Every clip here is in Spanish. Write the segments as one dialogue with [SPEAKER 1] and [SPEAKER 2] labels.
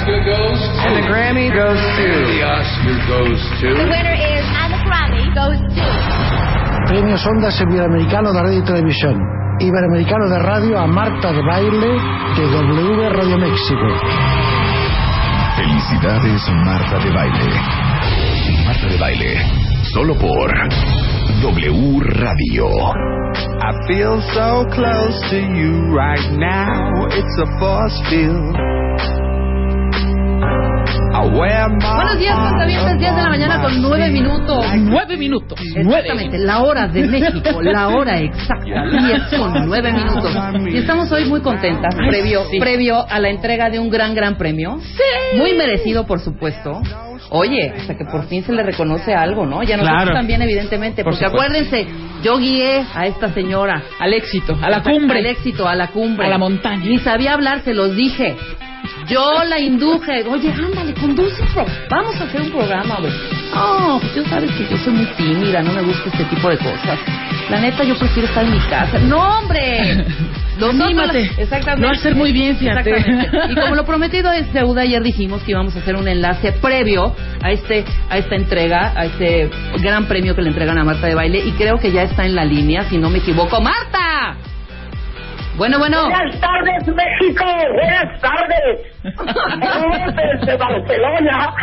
[SPEAKER 1] Oscar goes to.
[SPEAKER 2] And the Grammy goes to.
[SPEAKER 1] The Oscar goes to.
[SPEAKER 3] The winner is, and the Grammy goes to.
[SPEAKER 4] Premios Ondas Iberoamericano de Radio y Televisión. Iberoamericano de Radio a Marta de Baile de W Radio México.
[SPEAKER 5] Felicidades Marta de Baile. Marta de Baile, solo por W Radio.
[SPEAKER 6] I feel so close to you right now. It's a force field.
[SPEAKER 7] Buenos días, cuentavientes, 10 de la mañana con 9 minutos.
[SPEAKER 8] Nueve minutos. Nueve.
[SPEAKER 7] Exactamente, la hora de México, la hora exacta, 10 con 9 minutos. Y estamos hoy muy contentas, previo,
[SPEAKER 8] sí.
[SPEAKER 7] previo a la entrega de un gran, gran premio. Sí. Muy merecido, por supuesto. Oye, hasta que por fin se le reconoce algo, ¿no? Ya nosotros
[SPEAKER 8] Claro.
[SPEAKER 7] también, evidentemente,
[SPEAKER 8] Por
[SPEAKER 7] porque
[SPEAKER 8] supuesto.
[SPEAKER 7] acuérdense, yo guié a esta señora.
[SPEAKER 8] Al éxito, a la cumbre.
[SPEAKER 7] Al éxito, a la cumbre.
[SPEAKER 8] A la montaña.
[SPEAKER 7] Ni sabía hablar, se los dije. Yo la induje. Oye, ándale, conduce pro- Vamos a hacer un programa, güey. No, pues yo sabes que yo soy muy tímida, no me gusta este tipo de cosas. La neta, yo prefiero estar en mi casa. ¡No, hombre!
[SPEAKER 8] Anímate.
[SPEAKER 7] Exactamente.
[SPEAKER 8] Lo vas a hacer muy bien, fíjate.
[SPEAKER 7] Y como lo prometido es deuda, ayer dijimos que íbamos a hacer un enlace previo a este a esta entrega, a este gran premio que le entregan a Marta de Baile. Y creo que ya está en la línea, si no me equivoco. ¡Marta! Bueno, bueno.
[SPEAKER 9] Buenas tardes, México. Buenas tardes. Desde Barcelona.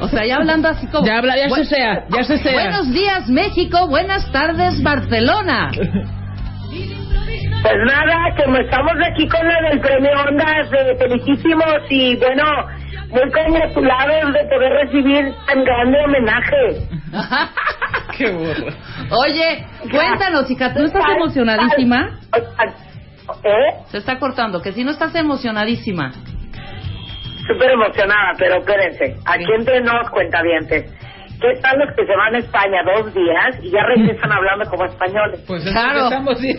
[SPEAKER 7] O sea, ya hablando así como...
[SPEAKER 8] Ya habla, ya
[SPEAKER 7] Bu-
[SPEAKER 8] se sea, ya se sea.
[SPEAKER 7] Buenos días, México. Buenas tardes, Barcelona.
[SPEAKER 9] Pues nada, como estamos aquí con la del premio Ondas, eh, felicísimos y bueno, muy congratulados de poder recibir tan grande homenaje.
[SPEAKER 8] Qué burro.
[SPEAKER 7] Oye, cuéntanos, hija, ¿tú estás emocionadísima?
[SPEAKER 9] ¿Eh?
[SPEAKER 7] Se está cortando, que si no estás emocionadísima.
[SPEAKER 9] Súper emocionada, pero espérense. Aquí entre nos, cuentavientes. ¿Qué tal los que se van a España dos días y ya regresan hablando como españoles?
[SPEAKER 8] Pues
[SPEAKER 7] Claro.
[SPEAKER 8] estamos.
[SPEAKER 7] Sí,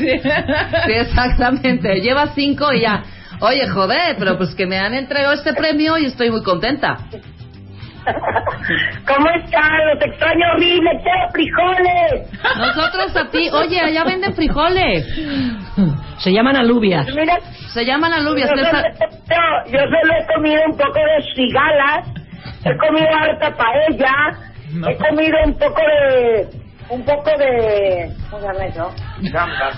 [SPEAKER 7] exactamente. Lleva cinco y ya. Oye, joder, pero pues que me han entregado este premio y estoy muy contenta.
[SPEAKER 9] ¿Cómo están? Los extraño horrible, quiero frijoles.
[SPEAKER 7] Nosotros a ti, oye, allá venden frijoles.
[SPEAKER 8] Se llaman alubias.
[SPEAKER 9] Mira,
[SPEAKER 7] Se llaman alubias.
[SPEAKER 9] yo, solo, yo, solo he comido un poco de cigalas, he comido harta paella,
[SPEAKER 8] No.
[SPEAKER 9] he comido un poco de... Un poco de... ¿Cómo se llama eso?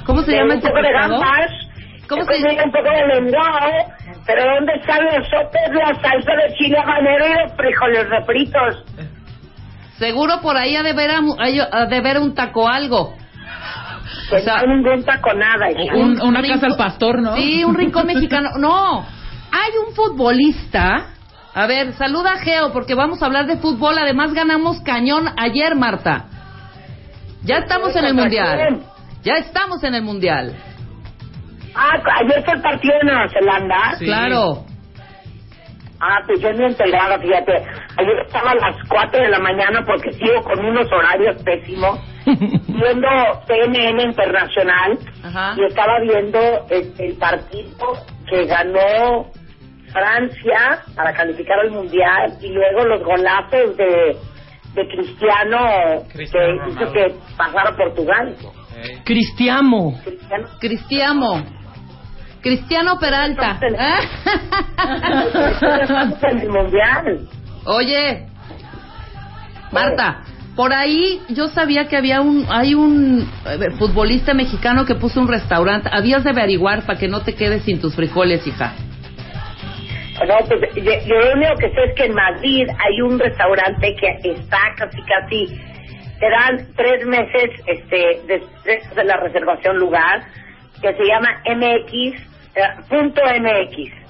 [SPEAKER 7] ¿Cómo se
[SPEAKER 9] De
[SPEAKER 7] llama
[SPEAKER 9] Un
[SPEAKER 7] este
[SPEAKER 9] poco de gambas.
[SPEAKER 7] ¿Cómo
[SPEAKER 9] he
[SPEAKER 7] se
[SPEAKER 9] comido un poco de lenguao, pero ¿dónde están los sopes, la salsa de chile habanero y los frijoles refritos?
[SPEAKER 7] Seguro por ahí ha de ver, a ha de ver un taco algo.
[SPEAKER 9] Pues
[SPEAKER 7] sea,
[SPEAKER 9] no nada.
[SPEAKER 8] Un- una
[SPEAKER 7] rincón-
[SPEAKER 8] casa al pastor, ¿no?
[SPEAKER 7] Sí, un rincón mexicano. No, hay un futbolista. A ver, saluda a Geo porque vamos a hablar de fútbol. Además ganamos cañón ayer, Marta. Ya estamos en el mundial. Ya estamos en el mundial.
[SPEAKER 9] Ah, ayer fue el partido de Nueva Zelanda.
[SPEAKER 8] Sí.
[SPEAKER 7] Claro.
[SPEAKER 9] Ah, pues yo ni enterada, fíjate. Ayer estaba a las 4 de la mañana porque sigo con unos horarios pésimos, viendo CNN Internacional
[SPEAKER 7] Ajá.
[SPEAKER 9] y estaba viendo el, el partido que ganó Francia para calificar al Mundial y luego los golazos de, de Cristiano,
[SPEAKER 8] Cristiano
[SPEAKER 9] que hizo
[SPEAKER 8] Ronaldo.
[SPEAKER 9] que pasara Portugal.
[SPEAKER 8] Cristiamo.
[SPEAKER 9] Cristiano.
[SPEAKER 7] Cristiano. Cristiano Peralta.
[SPEAKER 9] Estamos en el Mundial.
[SPEAKER 7] Oye, Marta, por ahí yo sabía que había un, hay un eh, futbolista mexicano que puso un restaurante. Habías de averiguar para que no te quedes sin tus frijoles, hija.
[SPEAKER 9] No, pues yo, yo lo único que sé es que en Madrid hay un restaurante que está casi casi te dan tres meses este después de la reservación lugar que se llama MX eh, punto MX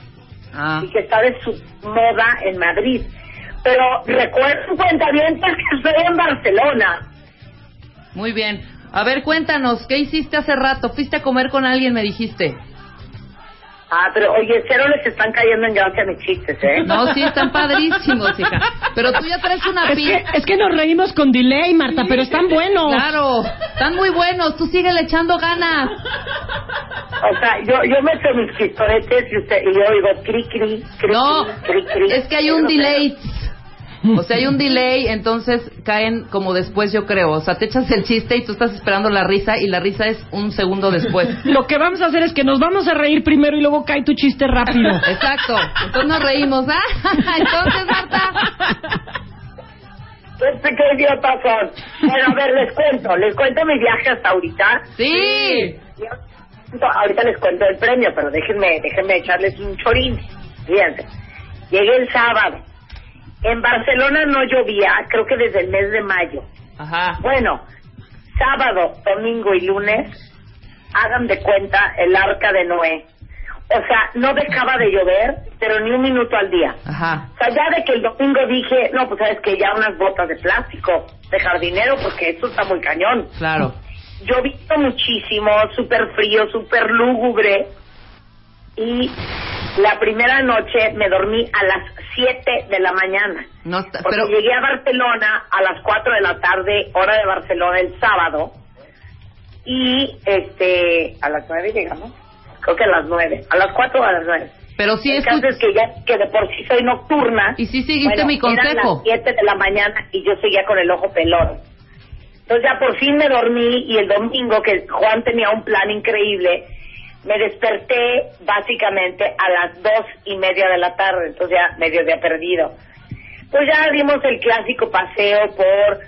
[SPEAKER 7] Ah,
[SPEAKER 9] y que está de su moda en Madrid. Pero recuerden cuentavientes que estoy en Barcelona.
[SPEAKER 7] muy bien. A ver, cuéntanos, ¿qué hiciste hace rato? ¿Fuiste a comer con alguien, me dijiste?
[SPEAKER 9] Ah, pero oye, cero les están cayendo en gracia mis chistes, ¿eh?
[SPEAKER 7] No, sí, están padrísimos, hija. Pero tú ya traes una
[SPEAKER 8] Es
[SPEAKER 7] pila.
[SPEAKER 8] que, es que nos reímos con delay, Marta, pero están buenos.
[SPEAKER 7] Claro, están muy buenos. Tú sigue echando ganas.
[SPEAKER 9] O sea, yo, yo meto mis chistoretes y, usted, y yo digo cri, cri, cri,
[SPEAKER 7] No,
[SPEAKER 9] cri, cri.
[SPEAKER 7] es que hay un delay. O sea, hay un delay, entonces caen como después, yo creo. O sea, te echas el chiste y tú estás esperando la risa y la risa es un segundo después.
[SPEAKER 8] Lo que vamos a hacer es que nos vamos a reír primero y luego cae tu chiste rápido.
[SPEAKER 7] Exacto. Entonces nos reímos. Ah, entonces, Marta.
[SPEAKER 9] Este, ¿Qué idiotas son? Bueno, a ver, les cuento. Les cuento mi viaje hasta ahorita.
[SPEAKER 7] Sí.
[SPEAKER 9] Yo- Ahorita les cuento el premio, pero déjenme, déjenme echarles un chorín. Fíjense. Llegué el sábado. En Barcelona no llovía, creo que desde el mes de mayo.
[SPEAKER 7] Ajá.
[SPEAKER 9] Bueno, sábado, domingo y lunes, hagan de cuenta el arca de Noé. O sea, no dejaba de llover, pero ni un minuto al día.
[SPEAKER 7] Ajá.
[SPEAKER 9] O sea, ya de que el domingo dije, no, pues sabes que ya unas botas de plástico, de jardinero, porque esto está muy cañón.
[SPEAKER 7] Claro.
[SPEAKER 9] Llovido muchísimo, súper frío, súper lúgubre. Y la primera noche me dormí a las 7 de la mañana.
[SPEAKER 7] No está,
[SPEAKER 9] Porque
[SPEAKER 7] pero
[SPEAKER 9] llegué a Barcelona a las 4 de la tarde, hora de Barcelona, el sábado. Y, este, a las 9 llegamos. Creo que a las 9. A las 4 o a las 9.
[SPEAKER 7] pero sí
[SPEAKER 9] el
[SPEAKER 7] es
[SPEAKER 9] caso es que ya, que de por sí soy nocturna.
[SPEAKER 7] y sí seguiste
[SPEAKER 9] Bueno,
[SPEAKER 7] mi
[SPEAKER 9] Eran
[SPEAKER 7] consejo.
[SPEAKER 9] las 7 de la mañana y yo seguía con el ojo pelón. Entonces ya por fin me dormí y el domingo, que Juan tenía un plan increíble, me desperté básicamente a las dos y media de la tarde, entonces ya medio día perdido. Pues ya dimos el clásico paseo por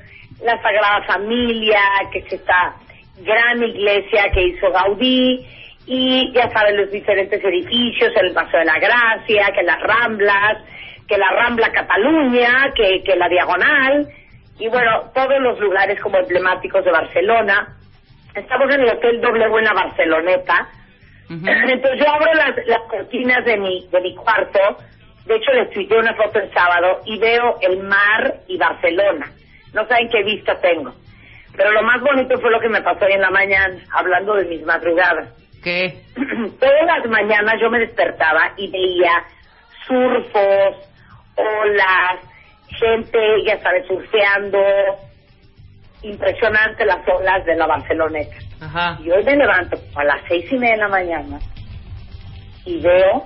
[SPEAKER 9] la Sagrada Familia, que es esta gran iglesia que hizo Gaudí, y ya saben los diferentes edificios, el Paseo de la Gracia, que las Ramblas, que la Rambla Cataluña, que, la Diagonal, y bueno, todos los lugares como emblemáticos de Barcelona. Estamos en el Hotel W en la Barceloneta, Entonces yo abro las, las cortinas de mi, de mi cuarto, de hecho les tuiteé una foto el sábado y veo el mar y Barcelona. No saben qué vista tengo. Pero lo más bonito fue lo que me pasó hoy en la mañana, hablando de mis madrugadas.
[SPEAKER 7] ¿Qué?
[SPEAKER 9] Todas las mañanas yo me despertaba y veía surfos, olas, gente, ya sabes, surfeando. Impresionante las olas de la Barceloneta.
[SPEAKER 7] Ajá.
[SPEAKER 9] Y hoy me levanto a las seis y media de la mañana y veo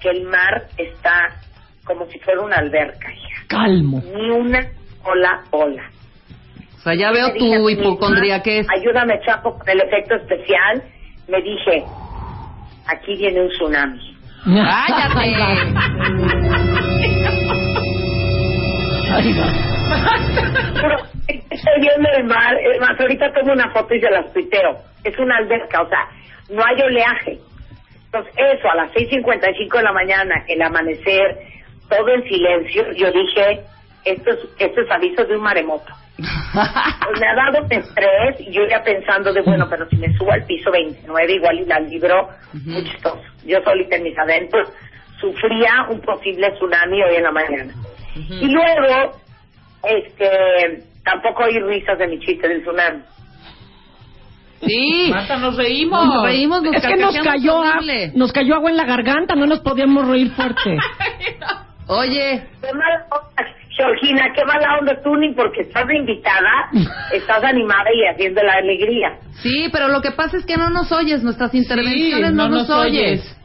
[SPEAKER 9] que el mar está como si fuera una alberca, hija.
[SPEAKER 8] Calmo.
[SPEAKER 9] Ni una sola ola.
[SPEAKER 7] O sea, ya veo
[SPEAKER 9] Me dije a
[SPEAKER 7] tu hipocondría que es.
[SPEAKER 9] Ayúdame, Chapo, con el efecto especial. Me dije, aquí viene un tsunami.
[SPEAKER 7] ¡Cállate!
[SPEAKER 9] Pero estoy viendo el mar, es más, ahorita tomo una foto y se las tuiteo. Es una alberca, o sea, no hay oleaje. Entonces, eso, a las 6.55 de la mañana, el amanecer, todo en silencio, yo dije, esto es, esto es aviso de un maremoto. Pues me ha dado estrés y yo ya pensando de, bueno, pero si me subo al piso 29, igual y la libro, muy chistoso. Yo solita en mis adentros sufría un posible tsunami hoy en la mañana. Y luego, este, tampoco hay risas de mi chiste del tsunami.
[SPEAKER 7] Sí.
[SPEAKER 2] Marta, nos reímos.
[SPEAKER 7] Nos reímos, nos
[SPEAKER 8] es que nos cayó, a- nos cayó agua en la garganta, no nos podíamos reír fuerte.
[SPEAKER 7] Oye,
[SPEAKER 9] Qué mala onda, Georgina, qué mala onda tú, ni porque estás invitada, estás animada y haciendo la alegría.
[SPEAKER 7] sí, pero lo que pasa es que no nos oyes, nuestras intervenciones no,
[SPEAKER 2] no
[SPEAKER 7] nos,
[SPEAKER 2] nos
[SPEAKER 7] oyes.
[SPEAKER 2] oyes.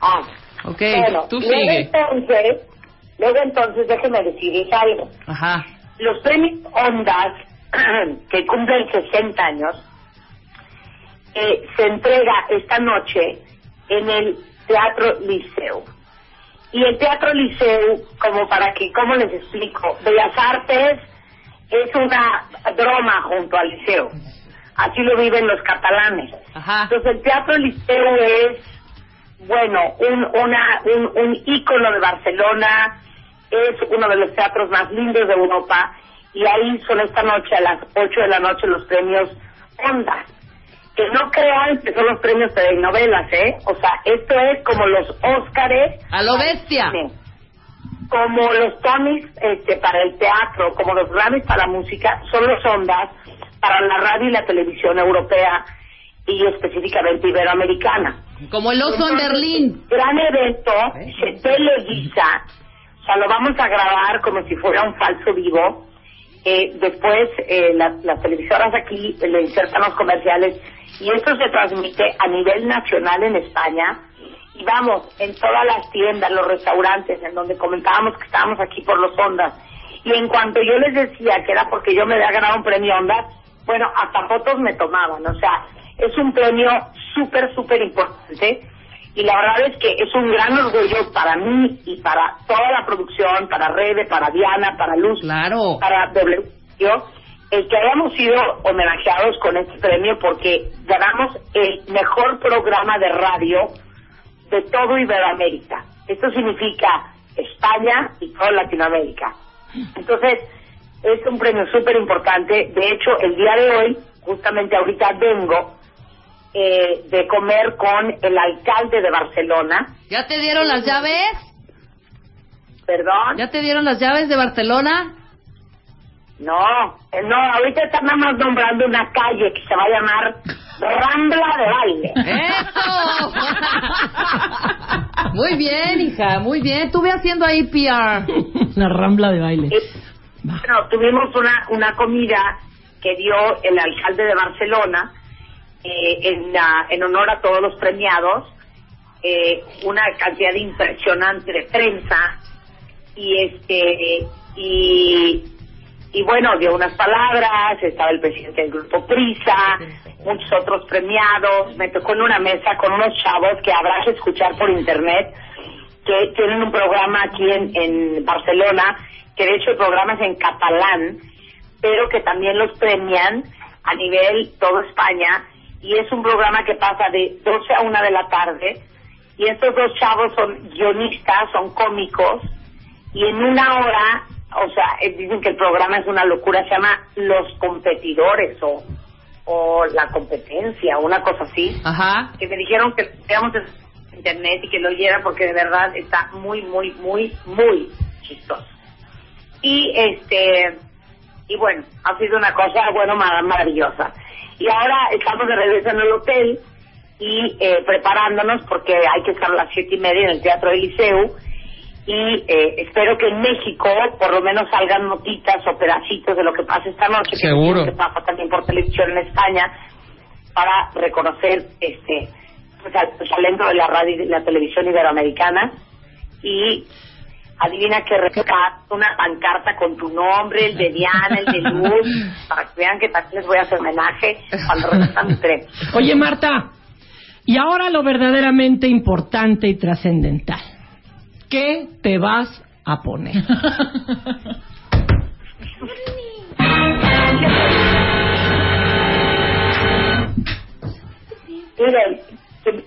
[SPEAKER 9] Ah,
[SPEAKER 7] Ok.
[SPEAKER 9] bueno,
[SPEAKER 2] tú
[SPEAKER 9] luego
[SPEAKER 2] sigue.
[SPEAKER 9] entonces, luego entonces déjeme decirles algo.
[SPEAKER 7] Ajá.
[SPEAKER 9] Los premios Ondas, que cumplen 60 años, eh, se entrega esta noche en el Teatro Liceo. Y el Teatro Liceo, como para que, ¿cómo les explico? Bellas Artes es una broma junto al Liceo. Así lo viven los catalanes.
[SPEAKER 7] Ajá.
[SPEAKER 9] Entonces el Teatro Liceo es, bueno, un, una, un, un ícono de Barcelona, es uno de los teatros más lindos de Europa y ahí son esta noche a las 8 de la noche los premios Onda. Que no crean que son los premios de novelas, ¿eh? O sea, esto es como los Óscares
[SPEAKER 7] A lo bestia.
[SPEAKER 9] como los Tonys este, para el teatro, como los Grammys para la música, son los Ondas para la radio y la televisión europea. y específicamente iberoamericana.
[SPEAKER 7] Como el oso en
[SPEAKER 9] Entonces,
[SPEAKER 7] Berlín.
[SPEAKER 9] Gran evento, se televisa, lo vamos a grabar como si fuera un falso vivo. Eh, después, eh, la- las televisoras aquí le insertan los comerciales y esto se transmite a nivel nacional en España. Y vamos, en todas las tiendas, los restaurantes, en donde comentábamos que estábamos aquí por los Ondas. Y en cuanto yo les decía que era porque yo me había ganado un premio Ondas, bueno, hasta fotos me tomaban. O sea, es un premio súper, súper importante. Y la verdad es que es un gran orgullo para mí y para toda la producción, para Rede, para Diana, para Luz,
[SPEAKER 7] Claro.
[SPEAKER 9] para W, el que hayamos sido homenajeados con este premio porque ganamos el mejor programa de radio de todo Iberoamérica. Esto significa España y toda Latinoamérica. Entonces, es un premio súper importante. De hecho, el día de hoy, justamente ahorita vengo eh, de comer con el alcalde de Barcelona.
[SPEAKER 7] ¿Ya te dieron las llaves?
[SPEAKER 9] ¿Perdón?
[SPEAKER 7] ¿Ya te dieron las llaves de Barcelona?
[SPEAKER 9] No, eh, no, ahorita están nada más nombrando una calle que se va a llamar Rambla de Baile.
[SPEAKER 7] ¡Eso! Muy bien, hija, muy bien. Estuve haciendo ahí PR.
[SPEAKER 8] La rambla de baile.
[SPEAKER 9] Y, bueno, tuvimos una, una comida que dio el alcalde de Barcelona eh, en, la- en honor a todos los premiados, eh, una cantidad impresionante de prensa y este y y bueno dio unas palabras estaba el presidente del grupo Prisa muchos otros premiados me tocó en una mesa con unos chavos que habrás de escuchar por internet que tienen un programa aquí en, en Barcelona que de hecho el programa es en catalán pero que también los premian a nivel todo España y es un programa que pasa de 12 a 1 de la tarde y estos dos chavos son guionistas, son cómicos y en una hora, o sea, eh, dicen que el programa es una locura, se llama Los Competidores o, o La Competencia, una cosa así,
[SPEAKER 7] Ajá.
[SPEAKER 9] que me dijeron que veamos en internet y que lo oyera porque de verdad está muy, muy, muy, muy chistoso. Y este, y bueno, ha sido una cosa, bueno, mar- maravillosa. Y ahora estamos de regreso en el hotel y eh, preparándonos porque hay que estar a las siete y media en el Teatro del Liceu y eh, espero que en México por lo menos salgan notitas o pedacitos de lo que pasa esta noche
[SPEAKER 2] Seguro.
[SPEAKER 9] que pasa también por televisión en España para reconocer este pues, al talento de la radio y de la televisión iberoamericana y adivina que rescato una pancarta con tu nombre, el de Diana, el de Luz, para que vean que también les voy a hacer homenaje cuando reciban mi premio.
[SPEAKER 8] Oye, Marta, y ahora lo verdaderamente importante y trascendental. ¿Qué te vas a poner?
[SPEAKER 9] Miren,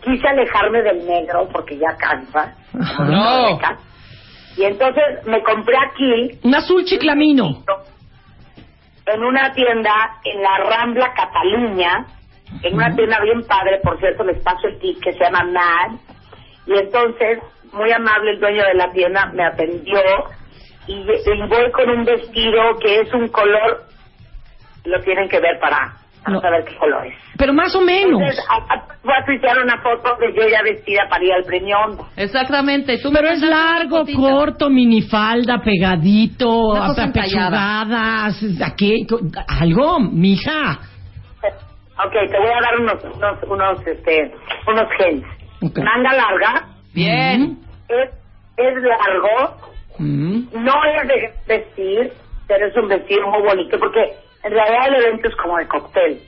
[SPEAKER 9] quise alejarme del negro porque ya cansa.
[SPEAKER 2] No.
[SPEAKER 9] Y entonces me compré aquí
[SPEAKER 8] Un azul chiclamino.
[SPEAKER 9] en una tienda en la Rambla Cataluña, en una tienda bien padre, por cierto, les paso el tip que se llama Mad. Y entonces, muy amable el dueño de la tienda me atendió y, y voy con un vestido que es un color, lo tienen que ver para, para
[SPEAKER 8] No.
[SPEAKER 9] saber qué color es.
[SPEAKER 8] Pero más o menos.
[SPEAKER 9] Entonces, a- a- voy a tuitear una foto de yo ya vestida para ir al premio Onda.
[SPEAKER 7] Exactamente. Tú me
[SPEAKER 8] Pero es largo, corto, minifalda, pegadito, apechugadas, aquí, algo, mija.
[SPEAKER 9] Ok, te voy a dar unos, unos, unos, este, unos hints.
[SPEAKER 8] Ok.
[SPEAKER 9] Manga larga,
[SPEAKER 7] Bien.
[SPEAKER 9] es, es largo,
[SPEAKER 8] Mm.
[SPEAKER 9] no es de vestir, pero es un vestido muy bonito porque en realidad el evento es como de cóctel.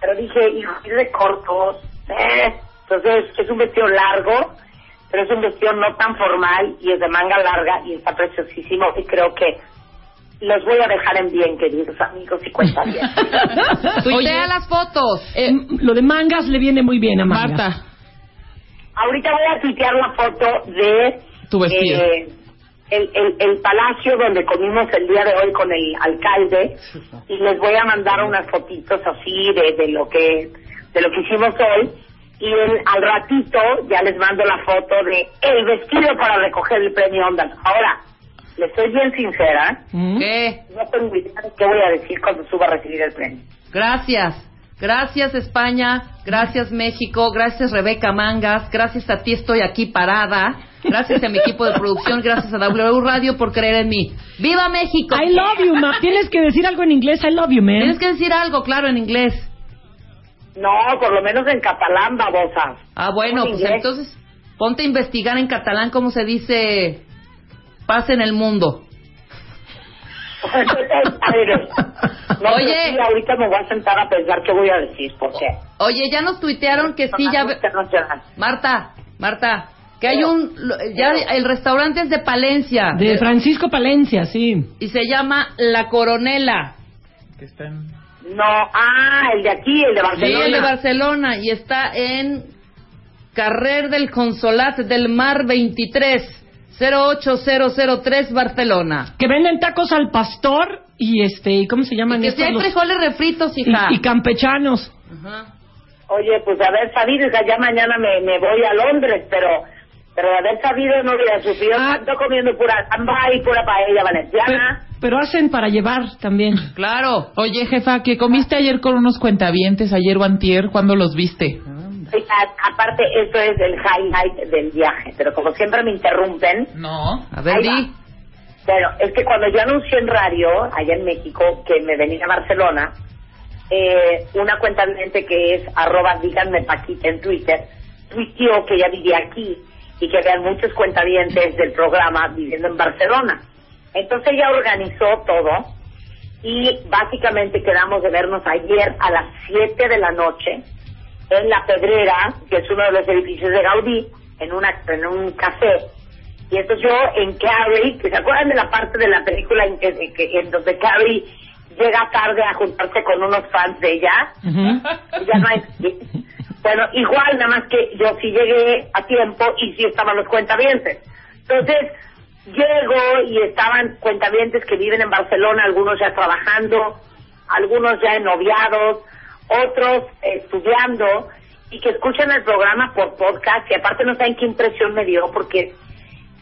[SPEAKER 9] Pero dije, hijo, es de cortos, eh. Entonces es un vestido largo, pero es un vestido no tan formal y es de manga larga y está preciosísimo y creo que los voy a dejar en bien, queridos amigos y cuentas bien.
[SPEAKER 7] Tuitea las fotos.
[SPEAKER 8] Eh, lo de mangas le viene muy bien a Mangas.
[SPEAKER 2] Marta,
[SPEAKER 9] Ahorita voy a tuitear la foto de
[SPEAKER 2] Tu vestido.
[SPEAKER 9] eh, el, el, el palacio donde comimos el día de hoy con el alcalde y les voy a mandar unas fotitos así de, de lo que de lo que hicimos hoy y al ratito ya les mando la foto de el vestido para recoger el premio Ondas. Ahora, les soy bien sincera,
[SPEAKER 8] Mm.
[SPEAKER 7] ¿Qué?
[SPEAKER 9] no tengo idea de qué voy a decir cuando suba a recibir el premio.
[SPEAKER 7] Gracias. Gracias España, gracias México, gracias Rebeca Mangas, gracias a ti estoy aquí parada, gracias a mi equipo de producción, gracias a W Radio por creer en mí. ¡Viva México!
[SPEAKER 8] I love you, ma. Tienes que decir algo en inglés. I love you, man.
[SPEAKER 7] Tienes que decir algo, claro, en inglés.
[SPEAKER 9] No, por lo menos en catalán, babosa.
[SPEAKER 7] Ah, bueno,
[SPEAKER 9] En
[SPEAKER 7] pues
[SPEAKER 9] inglés.
[SPEAKER 7] entonces ponte a investigar en catalán cómo se dice paz en el mundo.
[SPEAKER 9] No,
[SPEAKER 7] Oye.
[SPEAKER 9] pero sí, ahorita me voy a sentar a pensar qué voy a decir, porque...
[SPEAKER 7] Oye, ya nos tuitearon que sí, ya... ve- Marta, Marta, que hay un... Ya el restaurante es de Palencia.
[SPEAKER 8] De Francisco Palencia, sí.
[SPEAKER 7] Y se llama La Coronela.
[SPEAKER 9] No, ah, el de aquí, el de
[SPEAKER 7] Sí,
[SPEAKER 9] Barcelona.
[SPEAKER 7] el de Barcelona. Y está en Carrer del Consolat del Mar 23, 08003 Barcelona.
[SPEAKER 8] Que venden tacos al pastor y este, ¿y ¿cómo se llaman
[SPEAKER 7] Que
[SPEAKER 8] estos?
[SPEAKER 7] si hay
[SPEAKER 8] Los-
[SPEAKER 7] frijoles refritos,
[SPEAKER 8] y,
[SPEAKER 7] hija.
[SPEAKER 8] y campechanos.
[SPEAKER 7] Ajá.
[SPEAKER 9] Oye, pues haber sabido, hija, ya mañana me, me voy a Londres, pero pero de haber sabido no hubiera sufrido
[SPEAKER 8] Ah.
[SPEAKER 9] tanto comiendo pura samba y pura paella
[SPEAKER 8] Pero,
[SPEAKER 9] valenciana.
[SPEAKER 8] pero hacen para llevar también.
[SPEAKER 7] Claro.
[SPEAKER 2] Oye, jefa, que comiste ayer con unos cuentavientes, ayer o antier, ¿cuándo los viste?
[SPEAKER 9] A- aparte, eso es el highlight del viaje, pero como siempre me interrumpen,
[SPEAKER 2] No.
[SPEAKER 7] A ver, di.
[SPEAKER 9] Bueno, es que cuando yo anuncié en radio, allá en México, que me venía a Barcelona, eh, una cuenta que es arroba díganme Paquita en Twitter, tuiteó que ella vivía aquí y que habían muchos cuentavientes del programa viviendo en Barcelona. Entonces ella organizó todo y básicamente quedamos de vernos ayer a las 7 de la noche en La Pedrera, que es uno de los edificios de Gaudí, en, una, en un café. Y entonces yo en Carrie, que se acuerdan de la parte de la película en, que- en en donde Carrie llega tarde a juntarse con unos fans de ella, ya no hay... Bueno, igual, nada más que yo sí llegué a tiempo y sí estaban los cuentavientes. Entonces, llego y estaban cuentavientes que viven en Barcelona, algunos ya trabajando, algunos ya noviados, otros estudiando y que escuchan el programa por podcast y aparte no saben qué impresión me dio porque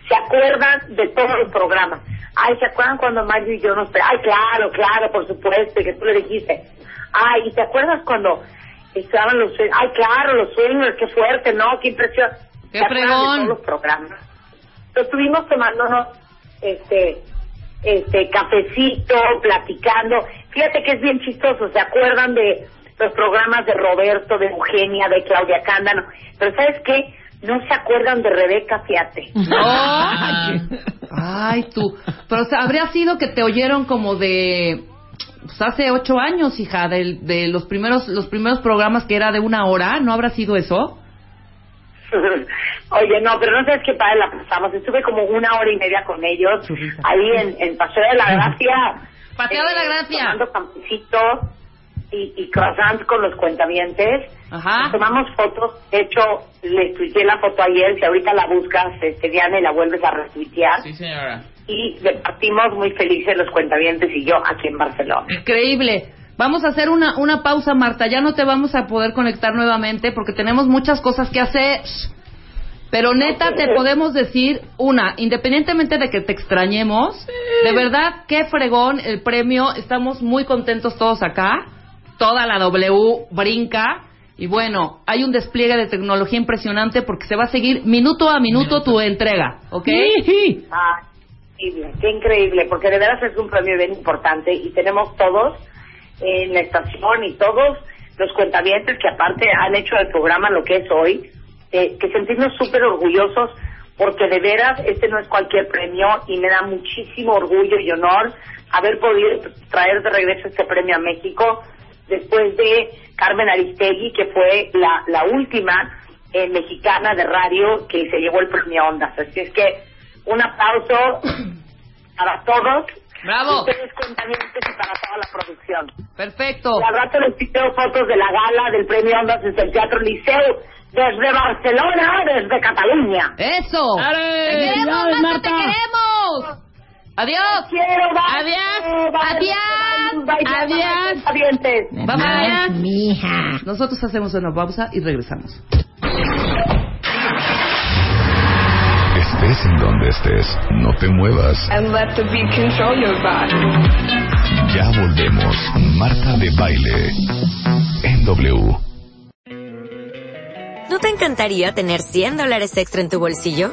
[SPEAKER 9] se acuerdan de todos los programas. Ay, ¿se acuerdan cuando Mario y yo nos... Ay, claro, claro, por supuesto, que tú le dijiste. Ay, ¿y te acuerdas cuando estaban los sueños? Ay, claro, los sueños, qué fuerte, ¿no? Qué impresión.
[SPEAKER 7] Qué
[SPEAKER 9] ¿Se acuerdan de
[SPEAKER 7] fregón.
[SPEAKER 9] todos los programas? Entonces, estuvimos tomándonos este este cafecito, platicando. Fíjate que es bien chistoso, ¿se acuerdan de los programas de Roberto, de Eugenia, de Claudia Cándano? Pero ¿sabes qué? No se acuerdan de Rebeca, fíjate.
[SPEAKER 7] Ay, Ay, tú. Pero o sea, habría sido que te oyeron como de pues, hace ocho años, hija, de, de los primeros los primeros programas que era de una hora. ¿No habrá sido eso?
[SPEAKER 9] Oye, no, pero no sabes qué padre la pasamos. Estuve como una hora y media con ellos ahí en, en Paseo de la Gracia. eh,
[SPEAKER 7] Paseo de la Gracia.
[SPEAKER 9] Tomando y, y croissants con los cuentavientes.
[SPEAKER 7] Ajá.
[SPEAKER 9] Nos tomamos fotos. De hecho, le tuiteé la foto ayer. Si ahorita la buscas, este, Diana, y la vuelves a retuitear.
[SPEAKER 2] Sí, señora.
[SPEAKER 9] Y partimos muy felices los cuentavientes y yo aquí en Barcelona.
[SPEAKER 7] Increíble. Vamos a hacer una, una pausa, Marta. Ya no te vamos a poder conectar nuevamente porque tenemos muchas cosas que hacer. Pero neta, te podemos decir una, independientemente de que te extrañemos, de verdad, qué fregón el premio. Estamos muy contentos todos acá. Toda la W brinca. Y bueno, hay un despliegue de tecnología impresionante porque se va a seguir minuto a minuto, tu entrega, ¿ok?
[SPEAKER 9] Ah, increíble, qué increíble, porque de veras es un premio bien importante y tenemos todos en la estación y todos los cuentavientes que aparte han hecho del programa lo que es hoy, eh, que sentirnos súper orgullosos porque de veras este no es cualquier premio y me da muchísimo orgullo y honor haber podido traer de regreso este premio a México después de Carmen Aristegui, que fue la, la última eh, mexicana de radio que se llevó el premio Ondas. Así es que un aplauso para todos.
[SPEAKER 7] ¡Bravo!
[SPEAKER 9] Ustedes cuentavientes y para toda la producción.
[SPEAKER 7] Perfecto.
[SPEAKER 9] Y al rato les piteo fotos de la gala del premio Ondas desde el Teatro Liceu, desde Barcelona, desde Cataluña.
[SPEAKER 7] ¡Eso! ¡Te queremos,
[SPEAKER 9] Felicidades,
[SPEAKER 7] Marta,
[SPEAKER 9] Marta.
[SPEAKER 7] te queremos! ¡Adiós!
[SPEAKER 9] quiero, bye.
[SPEAKER 7] ¡Adiós!
[SPEAKER 9] Bye.
[SPEAKER 7] ¡Adiós!
[SPEAKER 9] Bye, bye,
[SPEAKER 7] ¡Adiós! Bye, bye. mija. Nosotros hacemos una pausa y regresamos.
[SPEAKER 5] Estés en donde estés, no te muevas.
[SPEAKER 10] And let the beat control your body.
[SPEAKER 5] Ya volvemos. Marta de baile. En W.
[SPEAKER 10] ¿No te encantaría tener 100 dólares extra en tu bolsillo?